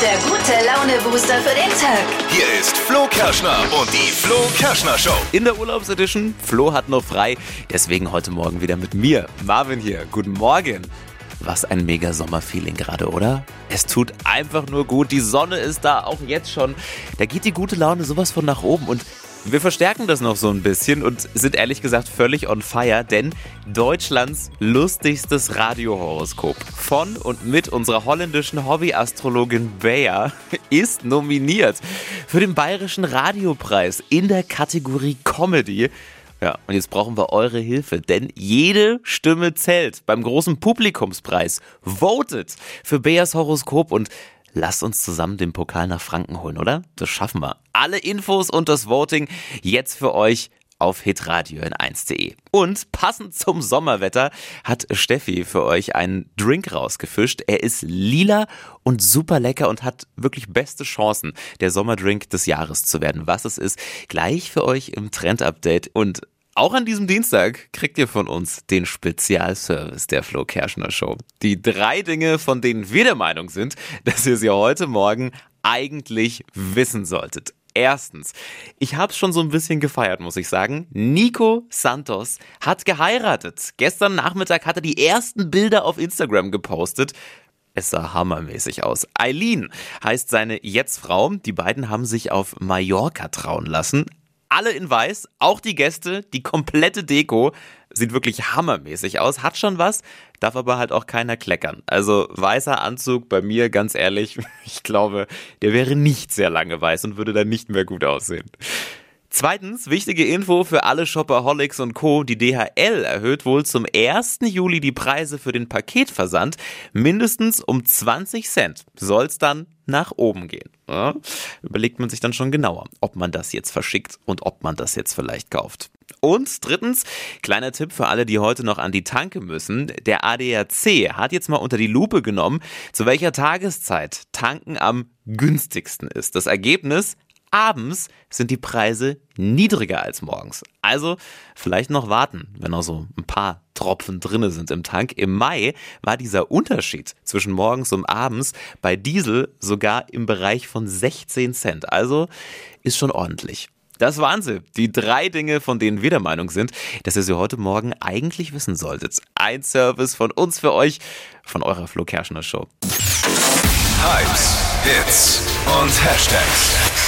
der gute Laune-Booster für den Tag. Hier ist Flo Kerschner und die Flo Kerschner Show. In der Urlaubsedition. Flo hat noch frei. Deswegen heute Morgen wieder mit mir. Marvin hier. Guten Morgen. Was ein mega Sommerfeeling gerade, oder? Es tut einfach nur gut. Die Sonne ist da, auch jetzt schon. Da geht die gute Laune sowas von nach oben. Und wir verstärken das noch so ein bisschen und sind ehrlich gesagt völlig on fire, denn Deutschlands lustigstes Radiohoroskop von und mit unserer holländischen Hobbyastrologin Bea ist nominiert für den Bayerischen Radiopreis in der Kategorie Comedy. Ja, und jetzt brauchen wir eure Hilfe, denn jede Stimme zählt beim großen Publikumspreis. Votet für Beas Horoskop und lasst uns zusammen den Pokal nach Franken holen, oder? Das schaffen wir. Alle Infos und das Voting jetzt für euch auf hitradio in 1.de. Und passend zum Sommerwetter hat Steffi für euch einen Drink rausgefischt. Er ist lila und super lecker und hat wirklich beste Chancen, der Sommerdrink des Jahres zu werden. Was es ist, gleich für euch im Trend-Update. Und auch an diesem Dienstag kriegt ihr von uns den Spezialservice der Flo Kerschner Show. Die drei Dinge, von denen wir der Meinung sind, dass ihr sie heute Morgen eigentlich wissen solltet. Erstens, ich habe es schon so ein bisschen gefeiert, muss ich sagen. Nico Santos hat geheiratet. Gestern Nachmittag hat er die ersten Bilder auf Instagram gepostet. Es sah hammermäßig aus. Eileen heißt seine Jetztfrau. Die beiden haben sich auf Mallorca trauen lassen. Alle in weiß, auch die Gäste, die komplette Deko. Sieht wirklich hammermäßig aus, hat schon was, darf aber halt auch keiner kleckern. Also weißer Anzug bei mir, ganz ehrlich, ich glaube, der wäre nicht sehr lange weiß und würde dann nicht mehr gut aussehen. Zweitens, wichtige Info für alle Shopaholics und Co. Die DHL erhöht wohl zum 1. Juli die Preise für den Paketversand mindestens um 20 Cent. Soll's dann nach oben gehen. Ja, überlegt man sich dann schon genauer, ob man das jetzt verschickt und ob man das jetzt vielleicht kauft. Und drittens, kleiner Tipp für alle, die heute noch an die Tanke müssen. Der ADAC hat jetzt mal unter die Lupe genommen, zu welcher Tageszeit Tanken am günstigsten ist. Das Ergebnis, abends sind die Preise niedriger als morgens. Also vielleicht noch warten, wenn noch so ein paar Tropfen drinne sind im Tank. Im Mai war dieser Unterschied zwischen morgens und abends bei Diesel sogar im Bereich von 16 Cent. Also ist schon ordentlich. Das waren sie. Die drei Dinge, von denen wir der Meinung sind, dass ihr sie heute Morgen eigentlich wissen solltet. Ein Service von uns für euch, von eurer Flo Kerschner Show. Hypes, Hits und Hashtags.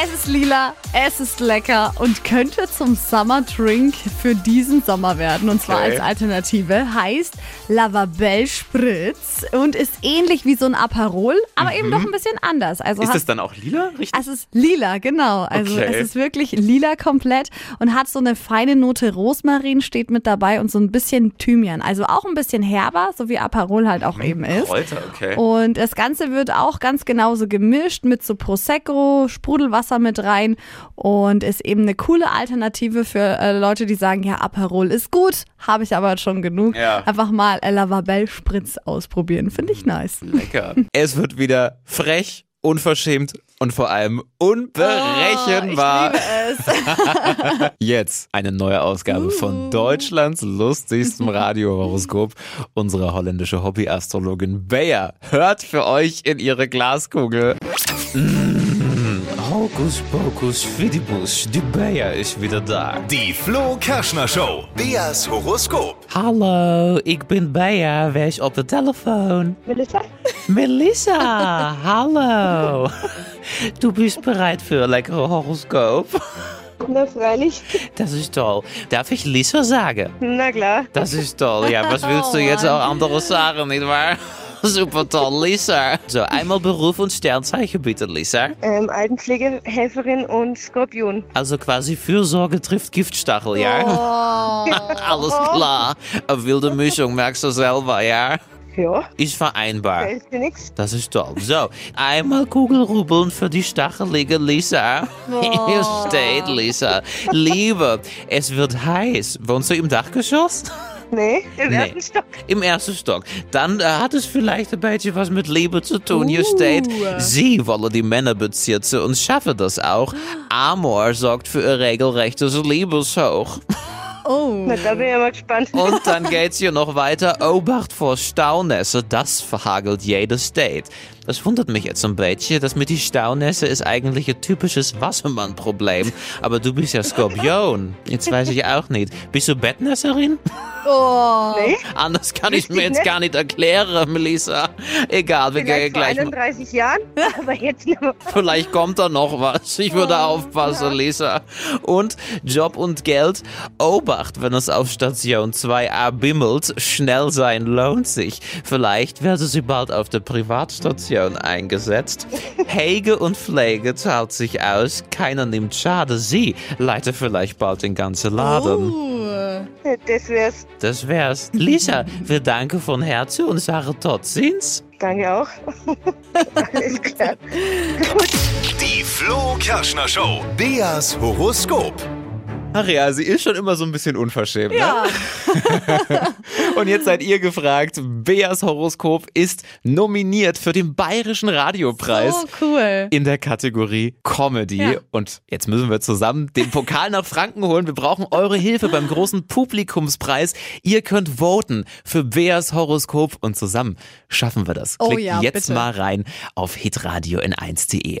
Es ist lila, es ist lecker und könnte zum Summer Drink für diesen Sommer werden. Und zwar Okay. als Alternative. Heißt Lavabelle Spritz und ist ähnlich wie so ein Aperol, aber eben doch ein bisschen anders. Also Ist es dann auch lila? Richtig? es ist lila, genau. Also Okay. es ist wirklich lila komplett und hat so eine feine Note Rosmarin steht mit dabei und so ein bisschen Thymian. Also auch ein bisschen herber, so wie Aperol halt auch eben ist. Kräuter, okay. Und das Ganze wird auch ganz genauso gemischt mit so Prosecco, Sprudelwasser mit rein und ist eben eine coole Alternative für äh, Leute, die sagen, ja, Aperol ist gut, habe ich aber schon genug. Ja. Einfach mal äh, Lavabelle Spritz ausprobieren, finde ich nice. Lecker. Es wird wieder frech, unverschämt und vor allem unberechenbar. Oh, ich liebe es. Jetzt eine neue Ausgabe von Deutschlands lustigstem Radiohoroskop. Unsere holländische Hobbyastrologin Bea hört für euch in ihre Glaskugel. Mm, Hokus pokus fidibus, die Bea ist wieder da. Die Flo Kerschner Show. Beas Horoskop. Hallo, ik ben Bea. Wer is op de telefoon? Melissa? Melissa, hallo. Du bist bereit für ein leckeres Horoskop? Na, freilich. Das ist toll. Darf ich Lisa sagen? Na klar. Das ist toll. Ja, was willst du jetzt auch anderes sagen, nicht wahr? Super toll, Lisa. So, einmal Beruf und Sternzeichen bitte, Lisa. Ähm, Altenpflegehelferin und Skorpion. Also quasi Fürsorge trifft Giftstachel, ja? Alles klar. Eine wilde Mischung, merkst du selber, ja? Ja, Ist vereinbar. fällt dir nix. Das ist toll. So, einmal Kugelrubbeln für die stachelige Lisa. Hier steht Lisa. Liebe, es wird heiß. Wohnst du im Dachgeschoss? Nee, im Nee. ersten Stock. Im ersten Stock. Dann äh, hat es vielleicht ein bisschen was mit Liebe zu tun. Hier steht, sie wollen die Männer besitzen und schaffen das auch. Amor sorgt für ein regelrechtes Liebeshoch. Oh. Na, da bin ich mal gespannt. Und dann geht's hier noch weiter. Obacht vor Staunässe, das verhagelt jedes Date. Das wundert mich jetzt ein bisschen, dass mit die Staunässe ist eigentlich ein typisches Wassermann-Problem. Aber du bist ja Skorpion. Jetzt weiß ich auch nicht. Bist du Bettnässerin? Oh. Nee? Anders kann ich mir jetzt gar nicht erklären, Melissa. Egal, wir gehen Vielleicht vor gleich mal. 31 Jahren, aber jetzt nicht mehr. Vielleicht kommt da noch was. Ich würde aufpassen, Lisa. Und Job und Geld. Obacht, wenn es auf Station 2a bimmelt. Schnell sein lohnt sich. Vielleicht werden sie bald auf der Privatstation eingesetzt. Hege und Pflege zahlt sich aus. Keiner nimmt Schade. Sie leite vielleicht bald den ganzen Laden. Uh. Das wär's. Das wär's. Lisa, wir danken von Herzen und sagen tot ziens. Danke auch. Alles klar. Die Flo Kerschner Show. Beas Horoskop. Ach ja, sie ist schon immer so ein bisschen unverschämt. Ja. Ne? Und jetzt seid ihr gefragt. Beas Horoskop ist nominiert für den Bayerischen Radiopreis. So cool. In der Kategorie Comedy. Ja. Und jetzt müssen wir zusammen den Pokal nach Franken holen. Wir brauchen eure Hilfe beim großen Publikumspreis. Ihr könnt voten für Beas Horoskop und zusammen schaffen wir das. Oh Klickt ja, jetzt bitte. mal rein auf hitradio in 1.de.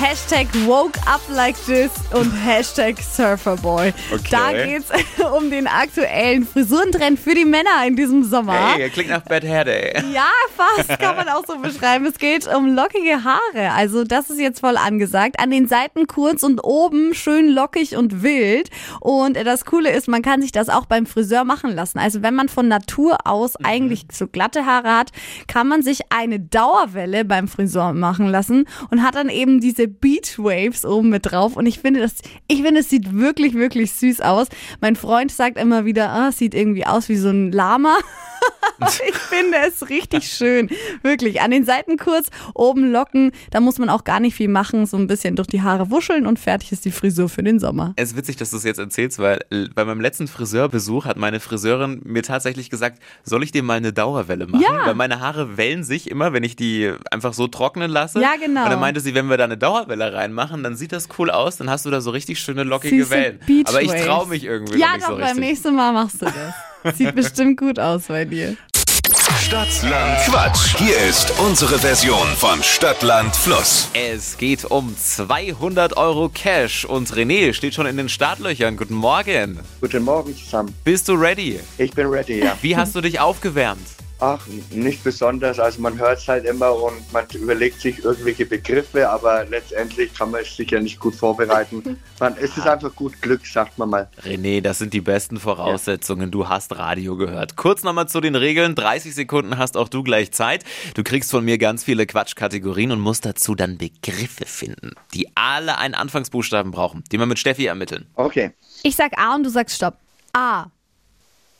Hashtag woke up like this und Hashtag Surferboy. Okay. Da geht's um den aktuellen Frisurentrend für die Männer in diesem Sommer. Hey, klingt nach Bad Hair Day. Ja, fast kann man auch so beschreiben. Es geht um lockige Haare. Also das ist jetzt voll angesagt. An den Seiten kurz und oben schön lockig und wild. Und das Coole ist, man kann sich das auch beim Friseur machen lassen. Also wenn man von Natur aus eigentlich so glatte Haare hat, kann man sich eine Dauerwelle beim Friseur machen lassen und hat dann eben diese Beach Waves oben mit drauf. Und ich finde, das, ich finde, es sieht wirklich, wirklich süß aus. Mein Freund sagt immer wieder, ah, es sieht irgendwie aus wie so ein Lama. ich finde es richtig schön. Wirklich. An den Seiten kurz, oben locken. Da muss man auch gar nicht viel machen. So ein bisschen durch die Haare wuscheln und fertig ist die Frisur für den Sommer. Es ist witzig, dass du es jetzt erzählst, weil bei meinem letzten Friseurbesuch hat meine Friseurin mir tatsächlich gesagt, soll ich dir mal eine Dauerwelle machen? Ja. Weil meine Haare wellen sich immer, wenn ich die einfach so trocknen lasse. Ja, genau. Und dann meinte sie, wenn wir da eine Dauerwelle reinmachen, dann sieht das cool aus, dann hast du da so richtig schöne lockige Süße Wellen. Beach Aber ich traue mich irgendwie Ja, noch nicht doch, so beim richtig. nächsten Mal machst du das. Sieht bestimmt gut aus bei dir. Stadtland Quatsch. Hier ist unsere Version von Stadtland Fluss. Es geht um 200 Euro Cash und René steht schon in den Startlöchern. Guten Morgen. Guten Morgen zusammen. Bist du ready? Ich bin ready, ja. Wie hast du dich aufgewärmt? Ach, nicht besonders. Also man hört es halt immer und man überlegt sich irgendwelche Begriffe, aber letztendlich kann man es sicher nicht gut vorbereiten. Man, es ist einfach gut Glück, sagt man mal. René, das sind die besten Voraussetzungen. Du hast Radio gehört. Kurz nochmal zu den Regeln. 30 Sekunden hast auch du gleich Zeit. Du kriegst von mir ganz viele Quatschkategorien und musst dazu dann Begriffe finden, die alle einen Anfangsbuchstaben brauchen, die wir mit Steffi ermitteln. Okay, Ich sag A und du sagst Stopp. A.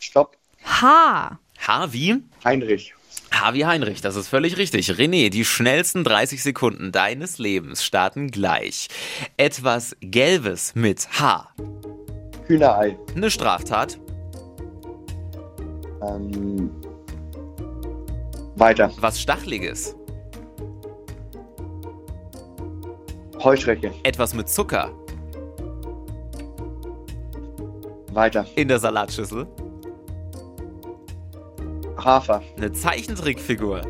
stopp. H. H wie? Heinrich. H wie Heinrich, das ist völlig richtig. René, die schnellsten 30 Sekunden deines Lebens starten gleich. Etwas Gelbes mit H. Hühnerei. Eine Straftat. Ähm, weiter. Was Stachliges. Heuschrecke. Etwas mit Zucker. Weiter. In der Salatschüssel. Hafer. Eine Zeichentrickfigur.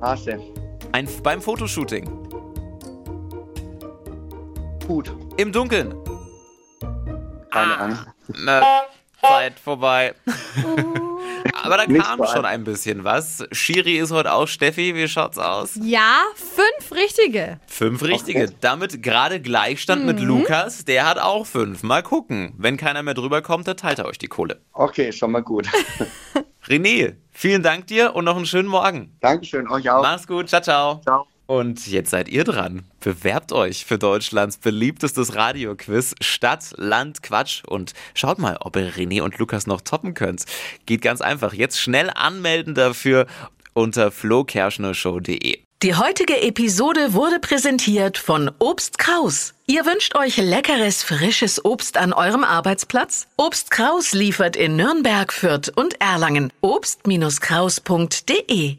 Hase. Ein, beim Fotoshooting. Hut. Im Dunkeln. Keine Ahnung. Ne, Zeit vorbei. Aber da kam schon ein bisschen was. Shiri ist heute auch Steffi. Wie schaut's aus? Ja, fünf richtige. Fünf richtige. Damit gerade Gleichstand mit Lukas. Der hat auch fünf. Mal gucken. Wenn keiner mehr drüber kommt, dann teilt er euch die Kohle. Okay, schon mal gut. René, vielen Dank dir und noch einen schönen Morgen. Dankeschön, euch auch. Mach's gut. Ciao, ciao. Ciao. Und jetzt seid ihr dran. Bewerbt euch für Deutschlands beliebtestes Radioquiz Stadt, Land, Quatsch und schaut mal, ob ihr René und Lukas noch toppen könnt. Geht ganz einfach. Jetzt schnell anmelden dafür unter flokerschnershow.de. Die heutige Episode wurde präsentiert von Obst Kraus. Ihr wünscht euch leckeres, frisches Obst an eurem Arbeitsplatz? Obst Kraus liefert in Nürnberg, Fürth und Erlangen. Obst-Kraus.de